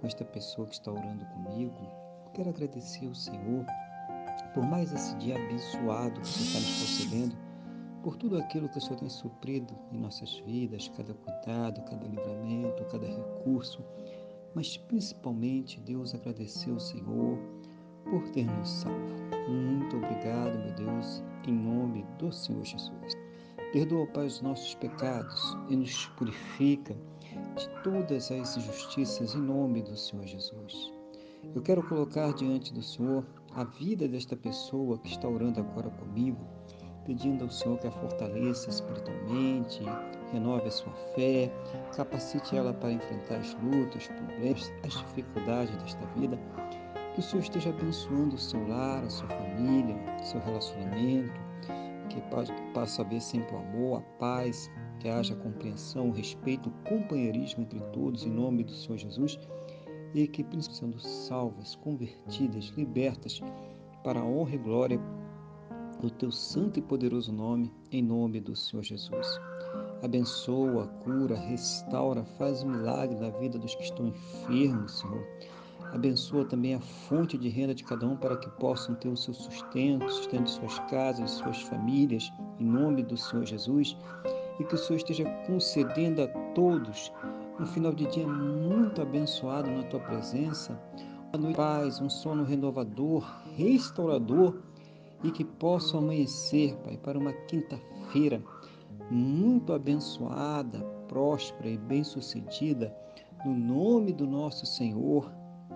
com esta pessoa que está orando comigo. Quero agradecer ao Senhor por mais esse dia abençoado que você está nos concedendo, por tudo aquilo que o Senhor tem suprido em nossas vidas, cada cuidado, cada livramento, cada recurso, mas principalmente, Deus, agradecer ao Senhor por ter nos salvo. Muito obrigado, meu Deus, em nome do Senhor Jesus. Perdoa, Pai, os nossos pecados e nos purifica de todas as injustiças em nome do Senhor Jesus. Eu quero colocar diante do Senhor a vida desta pessoa que está orando agora comigo, pedindo ao Senhor que a fortaleça espiritualmente, renove a sua fé, capacite ela para enfrentar as lutas, os problemas, as dificuldades desta vida. Que o Senhor esteja abençoando o seu lar, a sua família, seu relacionamento, que possa haver sempre o amor, a paz, que haja compreensão, respeito, companheirismo entre todos, em nome do Senhor Jesus, e que, sendo salvas, convertidas, libertas, para a honra e glória do teu santo e poderoso nome, em nome do Senhor Jesus. Abençoa, cura, restaura, faz um milagre na vida dos que estão enfermos, Senhor. Abençoa também a fonte de renda de cada um para que possam ter o seu sustento, sustento de suas casas, de suas famílias, em nome do Senhor Jesus. E que o Senhor esteja concedendo a todos um final de dia muito abençoado na tua presença, uma noite de paz, um sono renovador, restaurador e que possa amanhecer, Pai, para uma quinta-feira muito abençoada, próspera e bem-sucedida, no nome do nosso Senhor